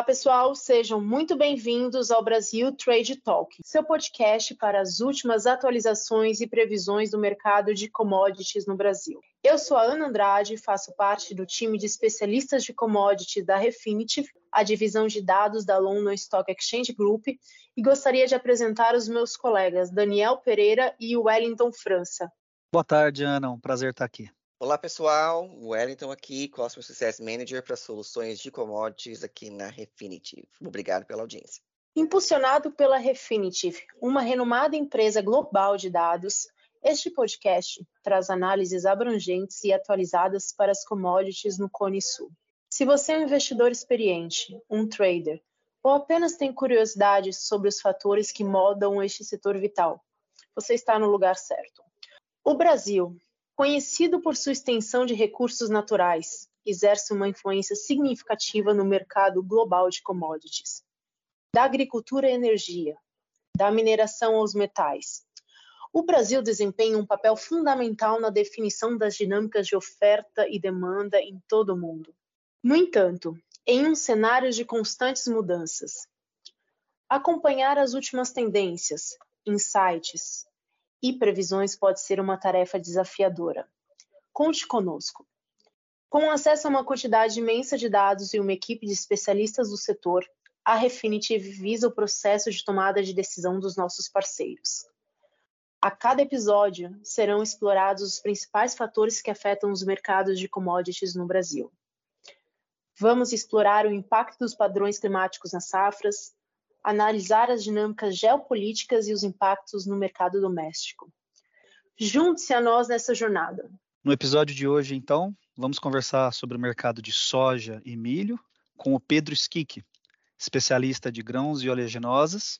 Olá, pessoal, sejam muito bem-vindos ao Brasil Trade Talk, seu podcast para as últimas atualizações e previsões do mercado de commodities no Brasil. Eu sou a Ana Andrade, faço parte do time de especialistas de commodities da Refinitiv, a divisão de dados da London Stock Exchange Group, e gostaria de apresentar os meus colegas Daniel Pereira e Wellington França. Boa tarde, Ana, um prazer estar aqui. Olá pessoal, Wellington aqui, Customer Success Manager para soluções de commodities aqui na Refinitiv. Obrigado pela audiência. Impulsionado pela Refinitiv, uma renomada empresa global de dados, este podcast traz análises abrangentes e atualizadas para as commodities no Cone Sul. Se você é um investidor experiente, um trader, ou apenas tem curiosidade sobre os fatores que modam este setor vital, você está no lugar certo. O Brasil Conhecido por sua extensão de recursos naturais, exerce uma influência significativa no mercado global de commodities. Da agricultura à energia, da mineração aos metais. O Brasil desempenha um papel fundamental na definição das dinâmicas de oferta e demanda em todo o mundo. No entanto, em um cenário de constantes mudanças, acompanhar as últimas tendências, insights, e previsões pode ser uma tarefa desafiadora. Conte conosco. Com acesso a uma quantidade imensa de dados e uma equipe de especialistas do setor, a Refinitiv visa o processo de tomada de decisão dos nossos parceiros. A cada episódio serão explorados os principais fatores que afetam os mercados de commodities no Brasil. Vamos explorar o impacto dos padrões climáticos nas safras, analisar as dinâmicas geopolíticas e os impactos no mercado doméstico. Junte-se a nós nessa jornada. No episódio de hoje, então, vamos conversar sobre o mercado de soja e milho com o Pedro Skik, especialista de grãos e oleaginosas.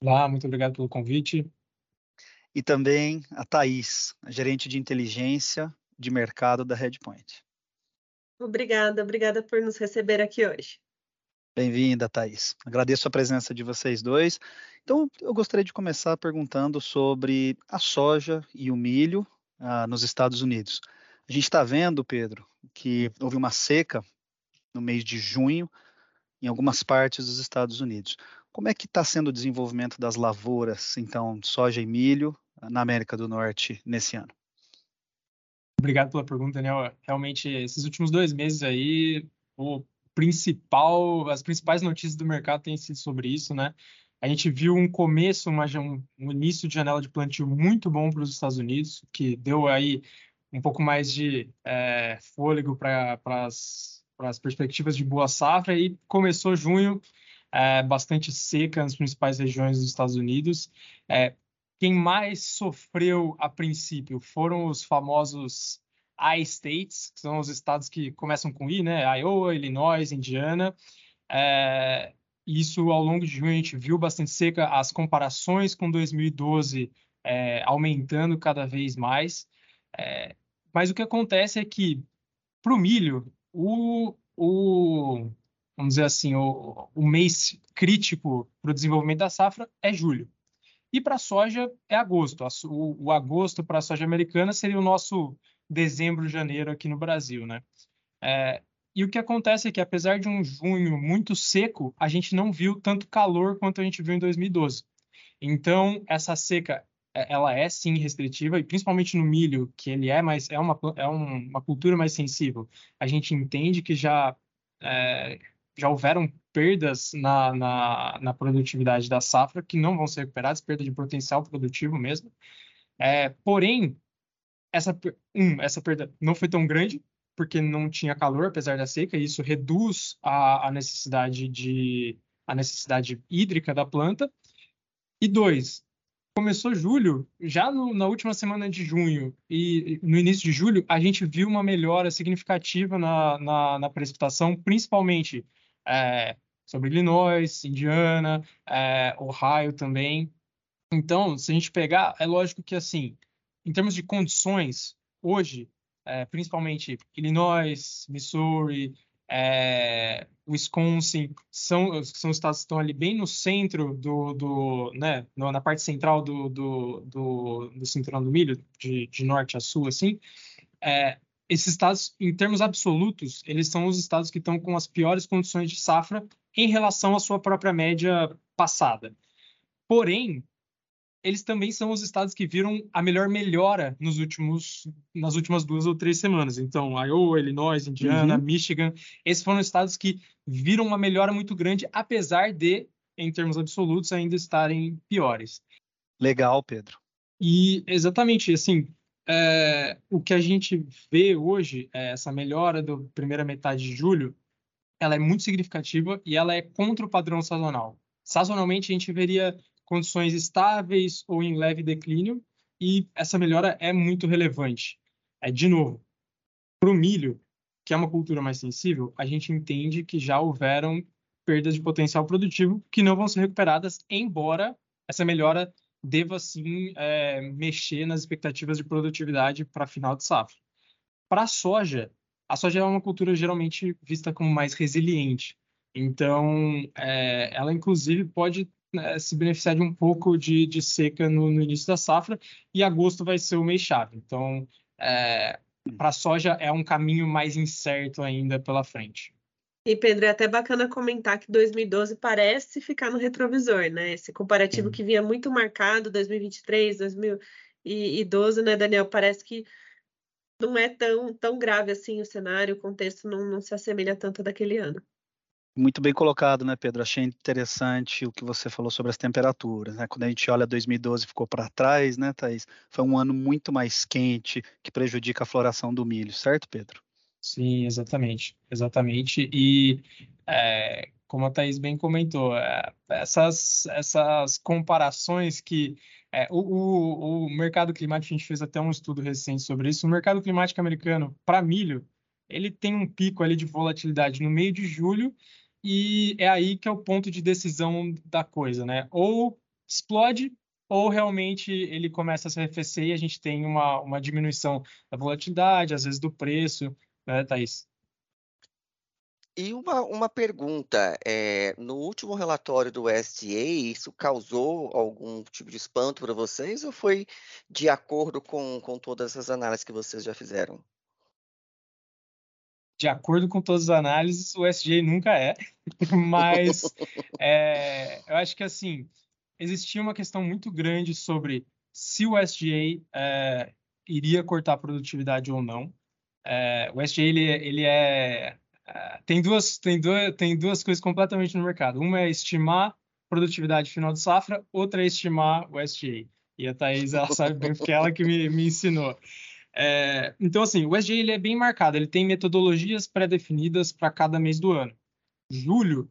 Olá, muito obrigado pelo convite. E também a Thaís, gerente de inteligência de mercado da Redpoint. Obrigada, obrigada por nos receber aqui hoje. Bem-vinda, Thaís. Agradeço a presença de vocês dois. Então, eu gostaria de começar perguntando sobre a soja e o milho ah, nos Estados Unidos. A gente está vendo, Pedro, que houve uma seca no mês de junho em algumas partes dos Estados Unidos. Como é que está sendo o desenvolvimento das lavouras, então, de soja e milho na América do Norte nesse ano? Obrigado pela pergunta, Daniel. Realmente, esses últimos dois meses aí, o principal, as principais notícias do mercado têm sido sobre isso, né? A gente viu um começo, uma, um, início de janela de plantio muito bom para os Estados Unidos, que deu aí um pouco mais de é, fôlego para as perspectivas de boa safra e começou junho é, bastante seca nas principais regiões dos Estados Unidos. É, quem mais sofreu a princípio foram os famosos I-States, que são os estados que começam com I, né? Iowa, Illinois, Indiana. É, isso ao longo de junho a gente viu bastante seca, as comparações com 2012 é, aumentando cada vez mais. É, mas o que acontece é que para o milho, o, vamos dizer assim, o, o mês crítico para o desenvolvimento da safra é julho. E para a soja é agosto. O, o agosto para a soja americana seria o nosso dezembro, janeiro aqui no Brasil, né? É, e o que acontece é que, apesar de um junho muito seco, a gente não viu tanto calor quanto a gente viu em 2012. Então, essa seca, é, ela é sim restritiva, e principalmente no milho, que ele é mais é uma, é uma cultura mais sensível. A gente entende que já, é, já houveram perdas na, na, na, produtividade da safra que não vão ser recuperadas, perda de potencial produtivo mesmo. É, porém, essa, um, essa perda não foi tão grande, porque não tinha calor, apesar da seca, e isso reduz a, a necessidade de a necessidade hídrica da planta. E dois, começou julho, já no, na última semana de junho e no início de julho, a gente viu uma melhora significativa na, na, na precipitação, principalmente é, sobre Illinois, Indiana, é, Ohio também. Então, se a gente pegar, é lógico que assim, em termos de condições, hoje, é, principalmente Illinois, Missouri, é, Wisconsin, são, são estados que estão ali bem no centro do, do né, na parte central do, do, do, do cinturão do milho, de, de norte a sul, assim, é, esses estados, em termos absolutos, eles são os estados que estão com as piores condições de safra em relação à sua própria média passada. Porém, eles também são os estados que viram a melhor melhora nos últimos, nas últimas duas ou três semanas. Então, Iowa, Illinois, Indiana, uhum. Michigan, esses foram estados que viram uma melhora muito grande, apesar de, em termos absolutos, ainda estarem piores. Legal, Pedro. E exatamente, assim, é, o que a gente vê hoje, é essa melhora da primeira metade de julho, ela é muito significativa e ela é contra o padrão sazonal. Sazonalmente, a gente veria condições estáveis ou em leve declínio, e essa melhora é muito relevante. É, de novo, para o milho, que é uma cultura mais sensível, a gente entende que já houveram perdas de potencial produtivo que não vão ser recuperadas, embora essa melhora deva sim é, mexer nas expectativas de produtividade para final de safra. Para a soja, a soja é uma cultura geralmente vista como mais resiliente. Então, é, ela inclusive pode né, se beneficiar de um pouco de, de seca no, no, início da safra, e agosto vai ser o mês chave. Então, é, para a soja é um caminho mais incerto ainda pela frente. E, Pedro, é até bacana comentar que 2012 parece ficar no retrovisor, né? Esse comparativo que vinha muito marcado, 2023, 2012, né, Daniel? Parece que não é tão, tão grave assim o cenário, o contexto não, não se assemelha tanto daquele ano. Muito bem colocado, né, Pedro? Achei interessante o que você falou sobre as temperaturas, né? Quando a gente olha 2012 ficou para trás, né, Thaís? Foi um ano muito mais quente que prejudica a floração do milho, certo, Pedro? Sim, exatamente, exatamente. E é, como a Thaís bem comentou, é, essas, essas comparações que é, o, o, o mercado climático, a gente fez até um estudo recente sobre isso, o mercado climático americano para milho, ele tem um pico ali de volatilidade no meio de julho e é aí que é o ponto de decisão da coisa, né? Ou explode ou realmente ele começa a se arrefecer e a gente tem uma, uma diminuição da volatilidade, às vezes do preço, né, Thaís? E uma, uma pergunta, é, no último relatório do USDA, isso causou algum tipo de espanto para vocês ou foi de acordo com, com todas as análises que vocês já fizeram? De acordo com todas as análises, o SGA nunca é, mas é, eu acho que assim existia uma questão muito grande sobre se o SGA é, iria cortar produtividade ou não. É, o SGA ele, ele é, é tem duas tem duas tem duas coisas completamente no mercado. Uma é estimar produtividade final de safra, outra é estimar o SGA. E a Thaís, ela sabe bem porque é ela que me, me ensinou. É, então, assim, o SG ele é bem marcado, ele tem metodologias pré-definidas para cada mês do ano. Julho,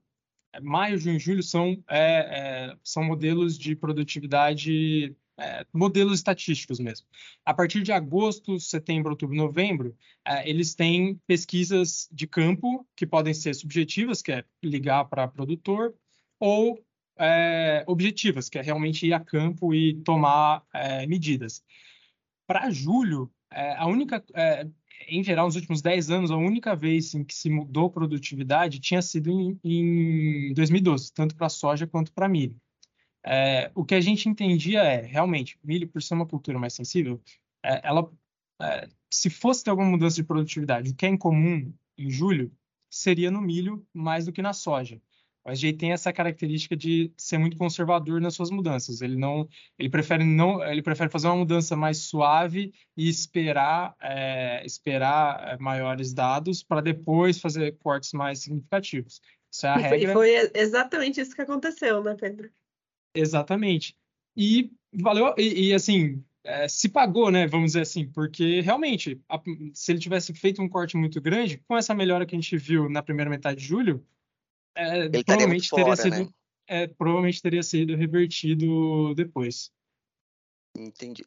é, maio, junho e julho são, é, é, são modelos de produtividade, é, modelos estatísticos mesmo. A partir de agosto, setembro, outubro, novembro, é, eles têm pesquisas de campo que podem ser subjetivas, que é ligar para produtor, ou objetivas, que é realmente ir a campo e tomar medidas. Para julho, é, a única, é, em geral, nos últimos 10 anos, a única vez em que se mudou produtividade tinha sido em, em 2012, tanto para soja quanto para milho. É, o que a gente entendia é, realmente, milho, por ser uma cultura mais sensível, é, ela, é, se fosse ter alguma mudança de produtividade, o que é incomum em julho, seria no milho mais do que na soja. O SJ tem essa característica de ser muito conservador nas suas mudanças. Ele não, ele prefere não, ele prefere fazer uma mudança mais suave e esperar, é, esperar é, maiores dados para depois fazer cortes mais significativos. Isso é a e regra. Foi, foi exatamente isso que aconteceu, né, Pedro? Exatamente. E valeu e, e assim é, se pagou, né? Vamos dizer assim, porque realmente, a, se ele tivesse feito um corte muito grande, com essa melhora que a gente viu na primeira metade de julho, é, provavelmente teria fora, sido, né? é, provavelmente teria sido revertido depois. Entendi.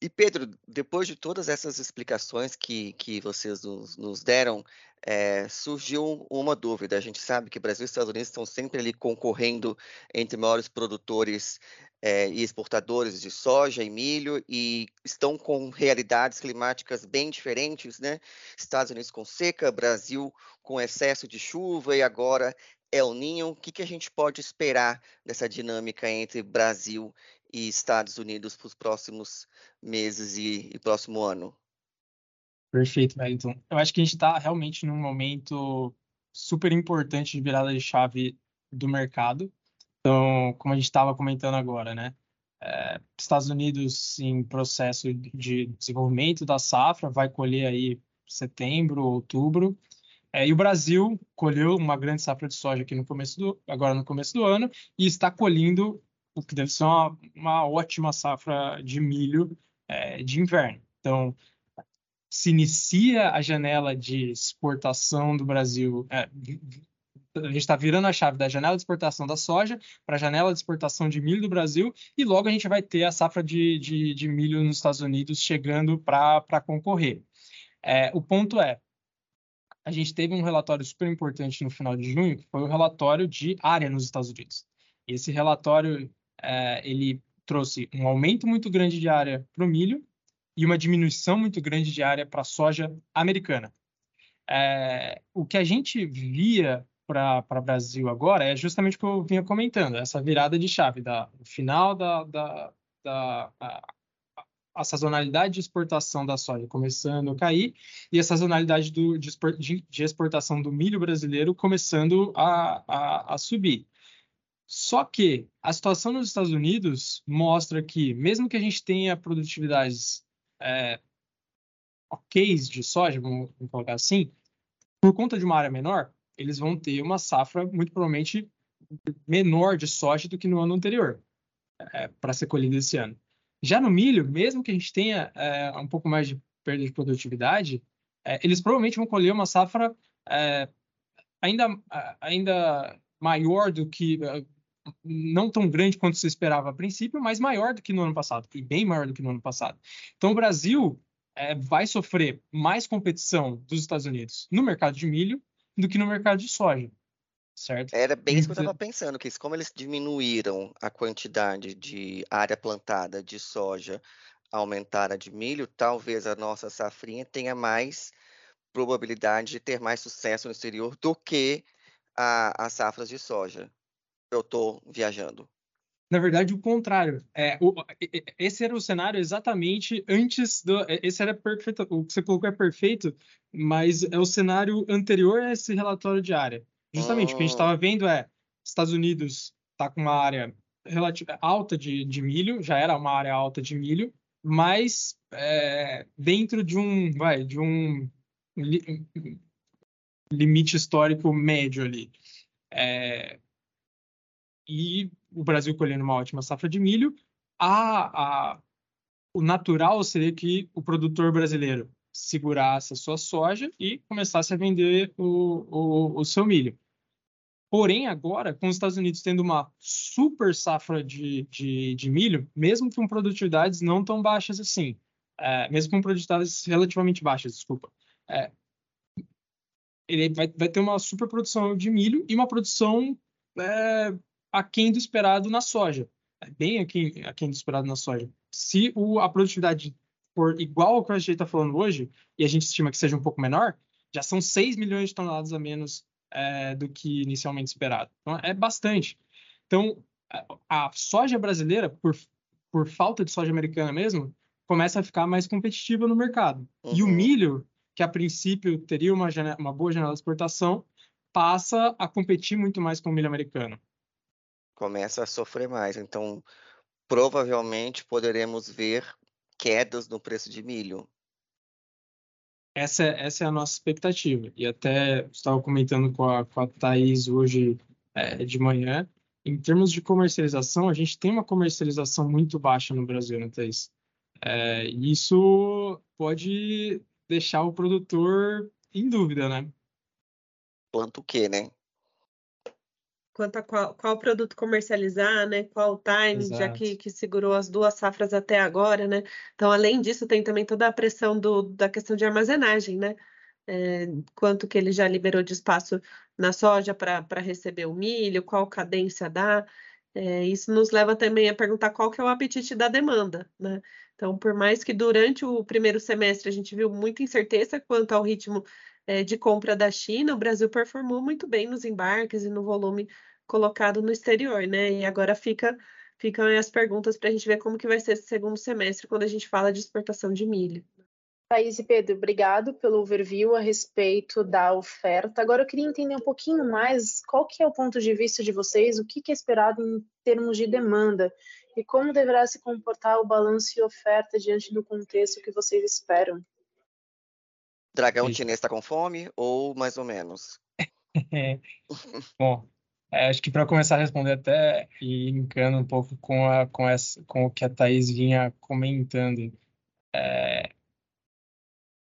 E Pedro, depois de todas essas explicações que, que vocês nos, nos deram, é, surgiu uma dúvida. A gente sabe que Brasil e Estados Unidos estão sempre ali concorrendo entre maiores produtores é, e exportadores de soja e milho e estão com realidades climáticas bem diferentes, né? Estados Unidos com seca, Brasil com excesso de chuva e agora El Ninho. O que, que a gente pode esperar dessa dinâmica entre Brasil e Estados Unidos para os próximos meses e, e próximo ano? Perfeito, Wellington. Eu acho que a gente está realmente num momento super importante de virada de chave do mercado. Então, como a gente estava comentando agora, né? É, Estados Unidos em processo de desenvolvimento da safra, vai colher aí setembro, outubro. É, e o Brasil colheu uma grande safra de soja aqui no começo do, agora no começo do ano e está colhendo que deve ser uma, uma ótima safra de milho é, de inverno. Então, se inicia a janela de exportação do Brasil. É, a gente está virando a chave da janela de exportação da soja para a janela de exportação de milho do Brasil e logo a gente vai ter a safra de, de, de milho nos Estados Unidos chegando para concorrer. É, o ponto é, a gente teve um relatório super importante no final de junho, que foi o relatório de área nos Estados Unidos. Esse relatório é, ele trouxe um aumento muito grande de área para o milho e uma diminuição muito grande de área para a soja americana. É, o que a gente via para o Brasil agora é justamente o que eu vinha comentando, essa virada de chave, da, final da, da, da a, a, sazonalidade de exportação da soja começando a cair e a sazonalidade do, de, de exportação do milho brasileiro começando a, a, a subir. Só que a situação nos Estados Unidos mostra que, mesmo que a gente tenha produtividades é, ok de soja, vamos, vamos colocar assim, por conta de uma área menor, eles vão ter uma safra muito provavelmente menor de soja do que no ano anterior, é, para ser colhida esse ano. Já no milho, mesmo que a gente tenha é, um pouco mais de perda de produtividade, é, eles provavelmente vão colher uma safra é, ainda, ainda maior do que não tão grande quanto se esperava a princípio, mas maior do que no ano passado, e bem maior do que no ano passado. Então, o Brasil é, vai sofrer mais competição dos Estados Unidos no mercado de milho do que no mercado de soja. Certo? Era bem isso que eu estava pensando, que como eles diminuíram a quantidade de área plantada de soja, aumentaram a de milho, talvez a nossa safrinha tenha mais probabilidade de ter mais sucesso no exterior do que a, as safras de soja eu estou viajando? Na verdade, o contrário. É, o, esse era o cenário exatamente antes do. Esse era perfeito. O que você colocou é perfeito, mas é o cenário anterior a esse relatório de área. Justamente, o que a gente estava hum. vendo é Estados Unidos está com uma área relativa, alta de, de milho, já era uma área alta de milho, mas é, dentro de um, vai, de um li, limite histórico médio ali. É, e o Brasil colhendo uma ótima safra de milho, a, a, o natural seria que o produtor brasileiro segurasse a sua soja e começasse a vender o, o, o seu milho. Porém, agora, com os Estados Unidos tendo uma super safra de, de, de milho, mesmo com produtividades não tão baixas assim, é, mesmo com produtividades relativamente baixas, desculpa, é, ele vai, vai ter uma super produção de milho e uma produção é, aquém do esperado na soja. É bem aquém, aquém do esperado na soja. Se o, a produtividade for igual ao que a gente está falando hoje, e a gente estima que seja um pouco menor, já são 6 milhões de toneladas a menos é, do que inicialmente esperado. Então, é bastante. Então, a soja brasileira, por, por falta de soja americana mesmo, começa a ficar mais competitiva no mercado. Uhum. E o uhum. milho, que a princípio teria uma, janela, uma boa janela de exportação, passa a competir muito mais com o milho americano começa a sofrer mais. Então, provavelmente poderemos ver quedas no preço de milho. Essa, é, essa é a nossa expectativa. E até estava comentando com a, com a Thaís hoje é, de manhã. Em termos de comercialização, a gente tem uma comercialização muito baixa no Brasil, né, Thaís? É, isso pode deixar o produtor em dúvida, né? Quanto o quê, né? Quanto a qual, qual produto comercializar, né? Qual o time, Exato. já que, que segurou as duas safras até agora, né? Então, além disso, tem também toda a pressão do, da questão de armazenagem, né? É, quanto que ele já liberou de espaço na soja para receber o milho, qual cadência dá. É, isso nos leva também a perguntar qual que é o apetite da demanda, né? Então, por mais que durante o primeiro semestre a gente viu muita incerteza quanto ao ritmo de compra da China, o Brasil performou muito bem nos embarques e no volume colocado no exterior, né? E agora fica ficam as perguntas para a gente ver como que vai ser esse segundo semestre quando a gente fala de exportação de milho. Thaís e Pedro, obrigado pelo overview a respeito da oferta. Agora eu queria entender um pouquinho mais qual que é o ponto de vista de vocês, o que, que é esperado em termos de demanda e como deverá se comportar o balanço e oferta diante do contexto que vocês esperam. Dragão chinês está com fome ou mais ou menos? Bom, é, acho que para começar a responder até e encano um pouco com, a, com, essa, com o que a Thaís vinha comentando. É,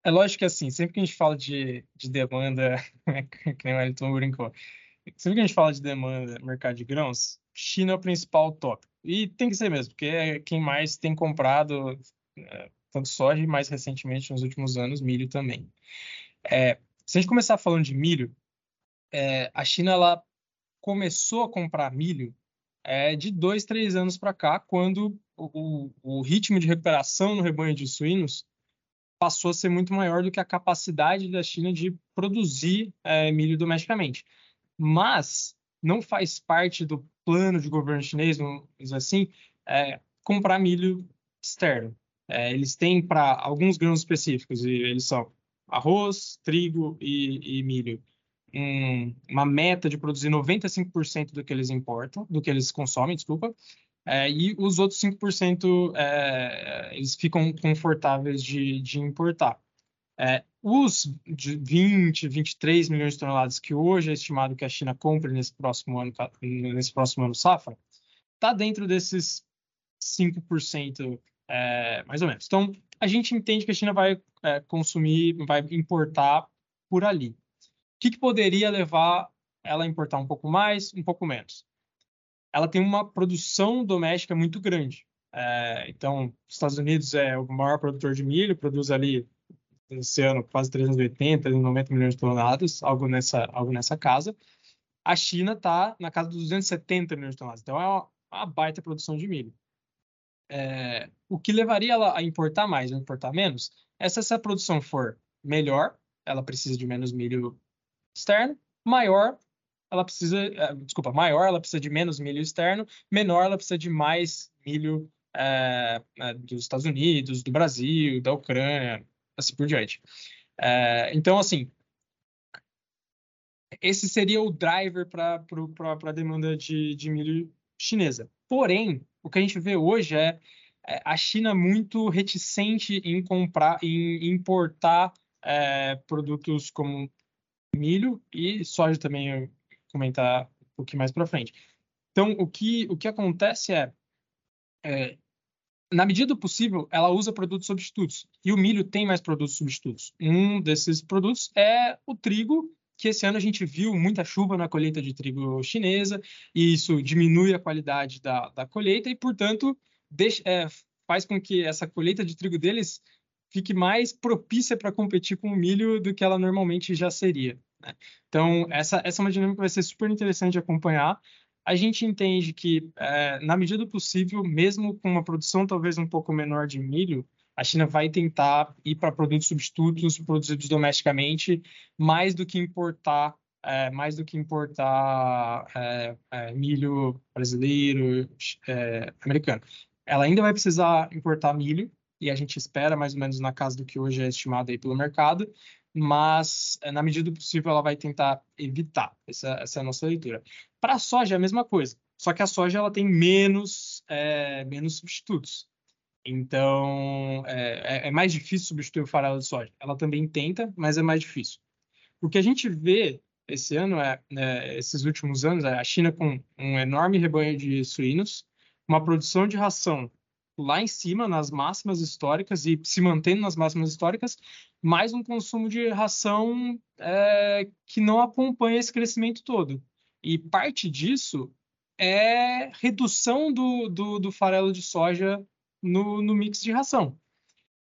é lógico que assim, sempre que a gente fala de, de demanda, que nem o Elton brincou, sempre que a gente fala de demanda mercado de grãos, China é o principal tópico. E tem que ser mesmo, porque é quem mais tem comprado é, tanto soja e mais recentemente, nos últimos anos, milho também. É, se a gente começar falando de milho, é, a China ela começou a comprar milho é, de dois, três anos para cá, quando o, o, ritmo de recuperação no rebanho de suínos passou a ser muito maior do que a capacidade da China de produzir é, milho domesticamente. Mas não faz parte do plano de governo chinês, vamos dizer assim, é, comprar milho externo. É, eles têm para alguns grãos específicos, e eles são arroz, trigo e, e milho, um, uma meta de produzir 95% do que eles importam, do que eles consomem, desculpa, é, e os outros 5% é, eles ficam confortáveis de, de importar. É, os de 20, 23 milhões de toneladas que hoje é estimado que a China compre nesse próximo ano, nesse próximo ano safra, está dentro desses 5%, é, mais ou menos. Então, a gente entende que a China vai é, consumir, vai importar por ali. O que, que poderia levar ela a importar um pouco mais, um pouco menos? ela tem uma produção doméstica muito grande. É, então, os Estados Unidos é o maior produtor de milho, produz ali esse ano quase 380, 390 milhões de toneladas, algo nessa, algo nessa casa. A China está na casa dos 270 milhões de toneladas, então é uma, uma baita produção de milho. É, o que levaria ela a importar mais ou importar menos é se essa produção for melhor, ela precisa de menos milho externo, maior, ela precisa, eh, desculpa, maior, ela precisa de menos milho externo, menor, ela precisa de mais milho é, dos Estados Unidos, do Brasil, da Ucrânia, assim por diante. É, então, assim, esse seria o driver para a demanda de, de milho chinesa. Porém, o que a gente vê hoje é, é a China muito reticente em comprar, em importar é, produtos como milho e soja também comentar um pouquinho mais para frente. Então, o que, o que acontece é, é, na medida do possível, ela usa produtos substitutos. E o milho tem mais produtos substitutos. Um desses produtos é o trigo, que esse ano a gente viu muita chuva na colheita de trigo chinesa, e isso diminui a qualidade da, da colheita e, portanto, deixa, é, faz com que essa colheita de trigo deles fique mais propícia para competir com o milho do que ela normalmente já seria. Né? Então, essa, essa é uma dinâmica que vai ser super interessante de acompanhar. A gente entende que, é, na medida do possível, mesmo com uma produção talvez um pouco menor de milho, a China vai tentar ir para produtos substitutos produzidos domesticamente, mais do que importar, é, mais do que importar é, é milho brasileiro, é, americano. Ela ainda vai precisar importar milho, e a gente espera mais ou menos na casa do que hoje é estimado aí pelo mercado, mas eh, na medida do possível ela vai tentar evitar. Essa, essa é a nossa leitura. Para a soja é a mesma coisa, só que a soja ela tem menos, é, menos substitutos. Então é, é, mais difícil substituir o farelo de soja. Ela também tenta, mas é mais difícil. O que a gente vê esse ano é, é esses últimos anos é a China com um enorme rebanho de suínos, uma produção de ração lá em cima, nas máximas históricas e se mantendo nas máximas históricas, mais um consumo de ração é, que não acompanha esse crescimento todo. E parte disso é redução do, do, do farelo de soja no, no mix de ração.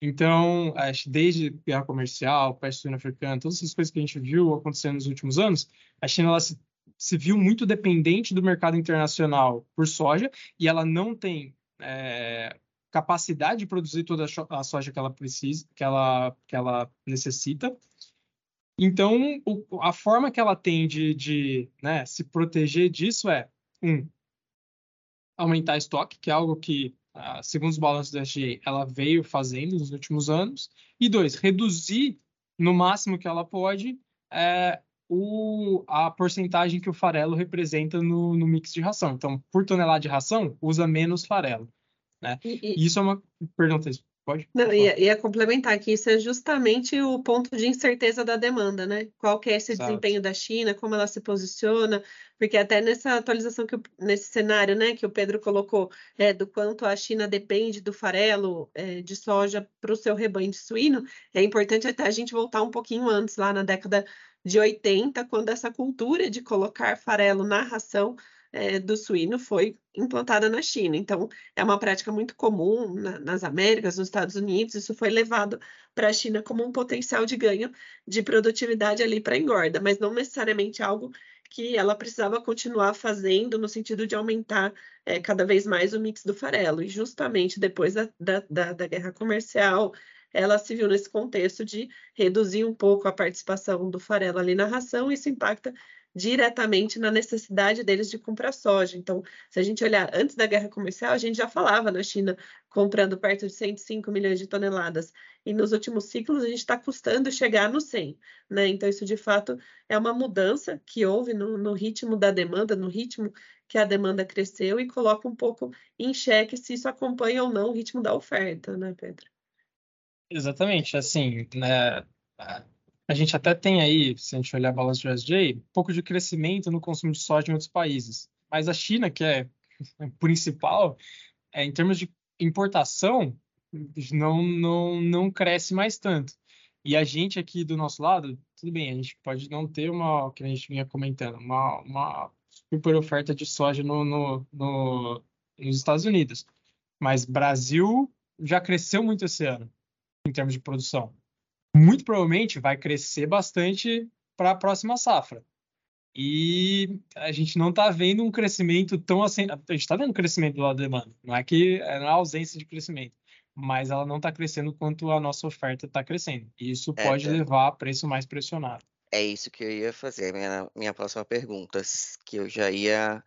Então, desde guerra comercial, peste suína africana, todas essas coisas que a gente viu acontecendo nos últimos anos, a China ela se, se viu muito dependente do mercado internacional por soja e ela não tem é, capacidade de produzir toda a soja que ela precisa, que ela, que ela necessita. Então, o, a forma que ela tem de, de né, se proteger disso é um aumentar estoque, que é algo que segundo os balanços da SGA, ela veio fazendo nos últimos anos. E dois, reduzir no máximo que ela pode é, o, a porcentagem que o farelo representa no, no, mix de ração. Então, por tonelada de ração, usa menos farelo. Né? E, e... Isso é uma. Perdão, Pode? Não, ia, ia, complementar que isso é justamente o ponto de incerteza da demanda, né? Qual que é esse desempenho da China, como ela se posiciona, porque até nessa atualização, que nesse cenário né, que o Pedro colocou, é, do quanto a China depende do farelo é, de soja para o seu rebanho de suíno, é importante até a gente voltar um pouquinho antes, lá na década de 80, quando essa cultura de colocar farelo na ração é, do suíno foi implantada na China. Então, é uma prática muito comum na, nas Américas, nos Estados Unidos. Isso foi levado para a China como um potencial de ganho de produtividade ali para engorda, mas não necessariamente algo que ela precisava continuar fazendo no sentido de aumentar é, cada vez mais o mix do farelo. E justamente depois da, da, da, da guerra comercial, ela se viu nesse contexto de reduzir um pouco a participação do farelo ali na ração, isso impacta diretamente na necessidade deles de comprar soja. Então, se a gente olhar antes da guerra comercial, a gente já falava na China comprando perto de 105 milhões de toneladas. E nos últimos ciclos a gente está custando chegar no 100. Né? Então, isso de fato é uma mudança que houve no, no ritmo da demanda, no ritmo que a demanda cresceu e coloca um pouco em xeque se isso acompanha ou não o ritmo da oferta, né, Pedro? Exatamente, assim, né, a gente até tem aí, se a gente olhar a balança de USJ, um pouco de crescimento no consumo de soja em outros países. Mas a China, que é principal, é, em termos de importação, não, não, não cresce mais tanto. E a gente aqui do nosso lado, tudo bem, a gente pode não ter uma, que a gente vinha comentando, uma, uma super oferta de soja no, no, no, nos Estados Unidos. Mas Brasil já cresceu muito esse ano, em termos de produção muito provavelmente vai crescer bastante para a próxima safra. E a gente não está vendo um crescimento tão assim. A gente está vendo crescimento do lado da demanda. Não é que é na ausência de crescimento, mas ela não está crescendo quanto a nossa oferta está crescendo. E isso é, pode é. levar a preço mais pressionado. É isso que eu ia fazer, minha, minha próxima pergunta, que eu já ia.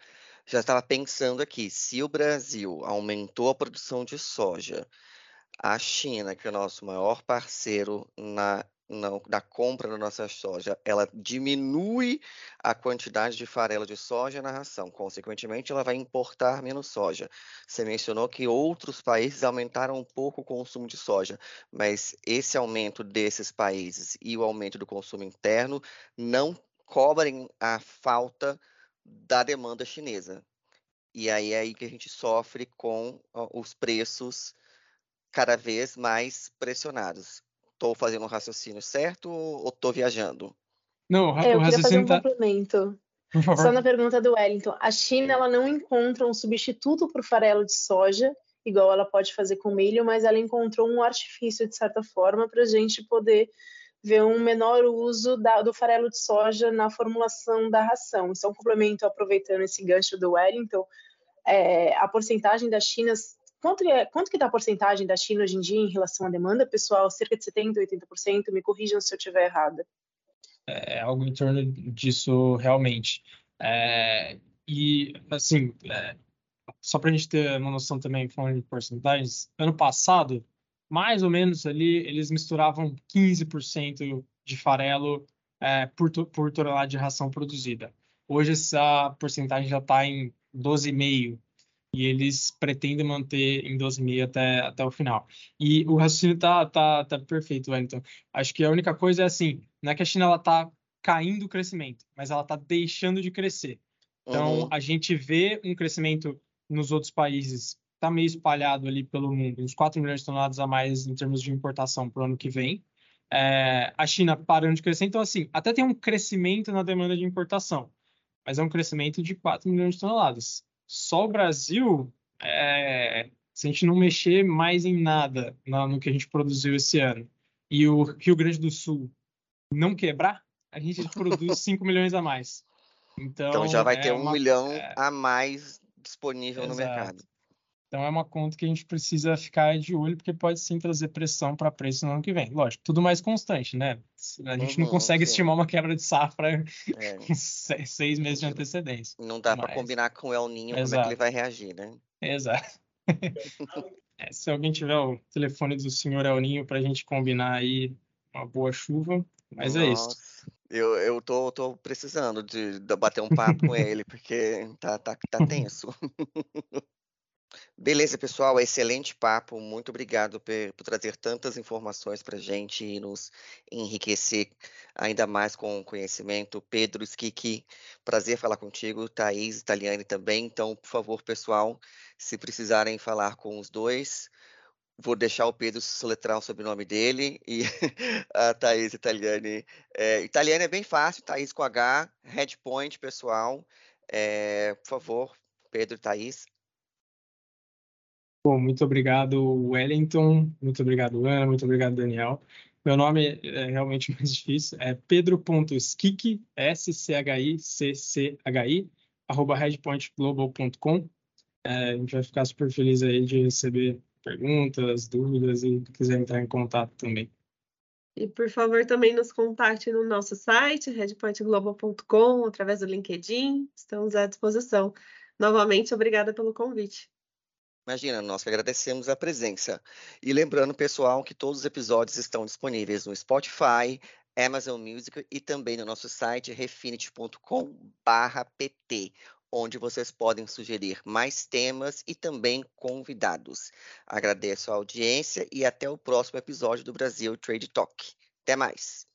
Já estava pensando aqui, se o Brasil aumentou a produção de soja a China, que é o nosso maior parceiro na, na, na, compra da nossa soja, ela diminui a quantidade de farelo de soja na ração. Consequentemente, ela vai importar menos soja. Você mencionou que outros países aumentaram um pouco o consumo de soja, mas esse aumento desses países e o aumento do consumo interno não cobrem a falta da demanda chinesa. E aí é aí que a gente sofre com os preços cada vez mais pressionados. Estou fazendo um raciocínio certo ou estou viajando? Não, é, eu o raciocínio queria fazer um tá... complemento. Por favor. Só na pergunta do Wellington. A China ela não encontra um substituto para o farelo de soja, igual ela pode fazer com milho, mas ela encontrou um artifício, de certa forma, para a gente poder ver um menor uso da, do farelo de soja na formulação da ração. Isso é um complemento, aproveitando esse gancho do Wellington, é, a porcentagem da China Quanto, é, quanto que está a porcentagem da China hoje em dia em relação à demanda, pessoal? Cerca de 70%, 80%? Me corrijam se eu estiver errada. É, é algo em torno disso realmente. É, e, assim, é, só para a gente ter uma noção também, falando de porcentagens, ano passado, mais ou menos ali, eles misturavam 15% de farelo é, por, por tonelada de ração produzida. Hoje essa porcentagem já está em 12,5%, e eles pretendem manter em 12,5 até, até o final. E o raciocínio tá, tá, tá perfeito, Wellington. Acho que a única coisa é assim, não é que a China ela tá caindo o crescimento, mas ela tá deixando de crescer. Então, uhum. a gente vê um crescimento nos outros países, tá meio espalhado ali pelo mundo, uns 4 milhões de toneladas a mais em termos de importação para o ano que vem. É, a China parando de crescer, então assim, até tem um crescimento na demanda de importação, mas é um crescimento de 4 milhões de toneladas só o Brasil, é, se a gente não mexer mais em nada no, que a gente produziu esse ano e o Rio Grande do Sul não quebrar, a gente produz 5 milhões a mais. Então, então já vai é ter um uma, milhão é... a mais disponível Exato. no mercado. Então é uma conta que a gente precisa ficar de olho, porque pode sim trazer pressão para preço no ano que vem. Lógico, tudo mais constante, né? A gente uhum, não consegue sim. estimar uma quebra de safra é. com seis meses de antecedência. Não dá Mas... para combinar com o El Ninho como é que ele vai reagir, né? Exato. É, se alguém tiver o telefone do senhor Elninho para a gente combinar aí uma boa chuva, mas Nossa, é isso. Eu, eu tô, tô precisando de, de bater um papo com ele, porque tá, tá, tá tenso. Beleza, pessoal, excelente papo. Muito obrigado por, por trazer tantas informações para a gente e nos enriquecer ainda mais com conhecimento. Pedro Skiki, prazer falar contigo. Thaís Italiani também. Então, por favor, pessoal, se precisarem falar com os dois, vou deixar o Pedro soletrar o sobrenome dele e a Thaís Italiani. É, Italiani é bem fácil, Thaís com H, Headpoint, pessoal. É, por favor, Pedro e Thaís. Bom, muito obrigado, Wellington. Muito obrigado, Ana. Muito obrigado, Daniel. Meu nome é realmente mais difícil. É pedro.skicki, S-C-H-I-C-C-H-I, arroba redpointglobal.com. É, a gente vai ficar super feliz aí de receber perguntas, dúvidas e quiser entrar em contato também. E por favor também nos contate no nosso site, redpointglobal.com, através do LinkedIn, estamos à disposição. Novamente, obrigada pelo convite. Imagina, nós que agradecemos a presença. E lembrando, pessoal, que todos os episódios estão disponíveis no Spotify, Amazon Music e também no nosso site refinity.com/pt, onde vocês podem sugerir mais temas e também convidados. Agradeço a audiência e até o próximo episódio do Brasil Trade Talk. Até mais!